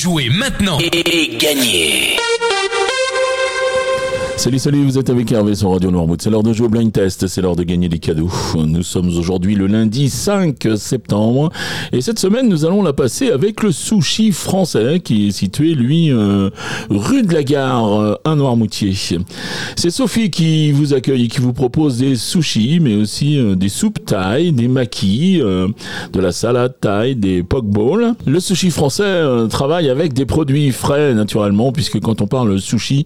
Jouez maintenant. Et gagnez Salut, salut, vous êtes avec Hervé sur Radio Noirmouth. C'est l'heure de jouer au blind test, c'est l'heure de gagner des cadeaux. Nous sommes aujourd'hui le lundi 5 septembre et cette semaine nous allons la passer avec le sushi français qui est situé lui euh, rue de la Gare, euh, un Noirmoutier. C'est Sophie qui vous accueille et qui vous propose des sushis mais aussi euh, des soupes thaï, des maquis, de la salade thaï, des pokeballs. Le sushi français travaille avec des produits frais naturellement puisque quand on parle sushi,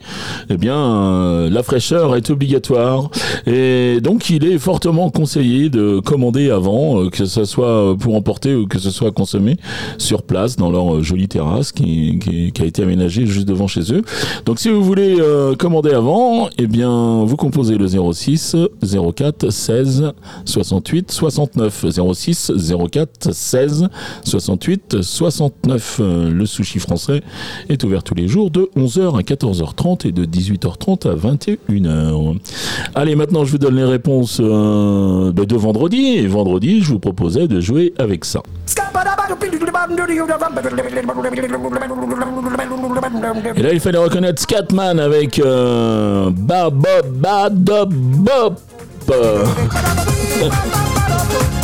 eh bien euh, la fraîcheur est obligatoire et donc il est fortement conseillé de commander avant, euh, que ce soit pour emporter ou que ce soit consommé sur place dans leur euh, jolie terrasse qui, a été aménagée juste devant chez eux. Donc si vous voulez commander avant, eh bien vous composez le 06 04 16 68 69 06 04 16 68 69. Le sushi français est ouvert tous les jours de 11h à 14h30 et de 18h30 à 21h. Allez, maintenant je vous donne les réponses euh, ben, de vendredi. Et vendredi, je vous proposais de jouer avec ça. Et là, il fallait reconnaître Scatman avec euh,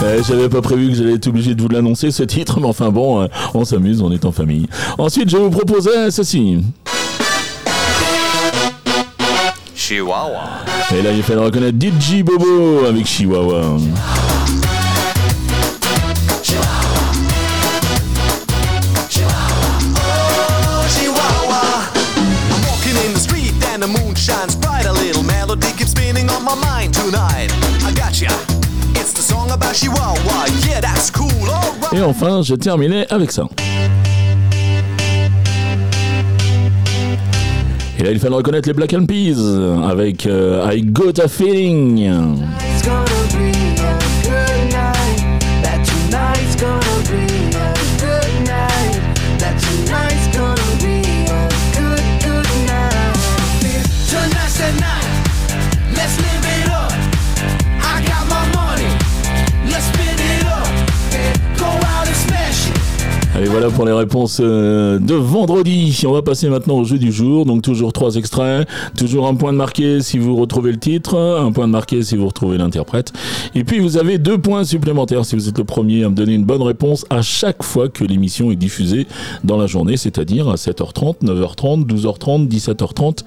J'avais pas prévu que j'allais être obligé de vous l'annoncer ce titre, mais enfin bon, euh, on s'amuse, on est en famille. Ensuite, je vais vous proposer ceci. Chihuahua. Et là, il fallait reconnaître DJ Bobo avec Chihuahua. the moon shines bright. A little melody keeps spinning on my mind tonight. I got ya. Et enfin, je terminais avec ça. Et là, il fallait reconnaître les Black and Peas avec euh, I Got a Feeling. Voilà pour les réponses euh, de vendredi. On va passer maintenant au jeu du jour. Donc toujours trois extraits, toujours un point de marqué si vous retrouvez le titre, un point de marqué si vous retrouvez l'interprète. Et puis vous avez deux points supplémentaires si vous êtes le premier à me donner une bonne réponse à chaque fois que l'émission est diffusée dans la journée, c'est-à-dire à 7h30, 9h30, 12h30, 17h30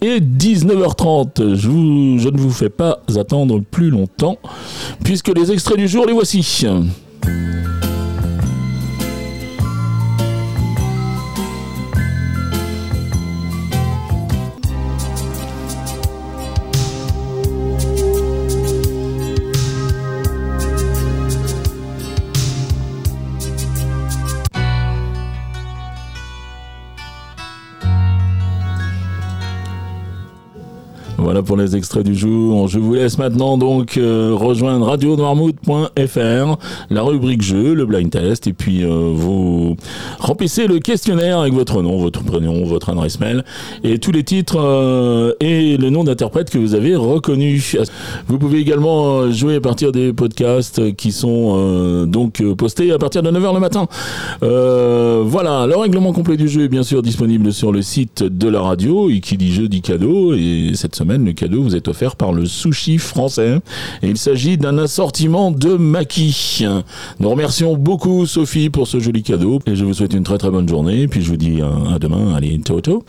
et 19h30. Je, je ne vous fais pas attendre plus longtemps puisque les extraits du jour les voici. Voilà pour les extraits du jour. Je vous laisse maintenant donc euh, rejoindre radionoirmouth.fr, la rubrique jeu, le blind test, et puis euh, vous remplissez le questionnaire avec votre nom, votre prénom, votre adresse mail, et tous les titres euh, et le nom d'interprète que vous avez reconnu. Vous pouvez également jouer à partir des podcasts qui sont donc postés à partir de 9h le matin. voilà, le règlement complet du jeu est bien sûr disponible sur le site de la radio, et qui dit jeu dit cadeau, et cette semaine le cadeau vous est offert par le sushi français. Et il s'agit d'un assortiment de maquis. Nous remercions beaucoup Sophie pour ce joli cadeau. Et je vous souhaite une très très bonne journée. Puis je vous dis à, à demain. Allez, ciao ciao.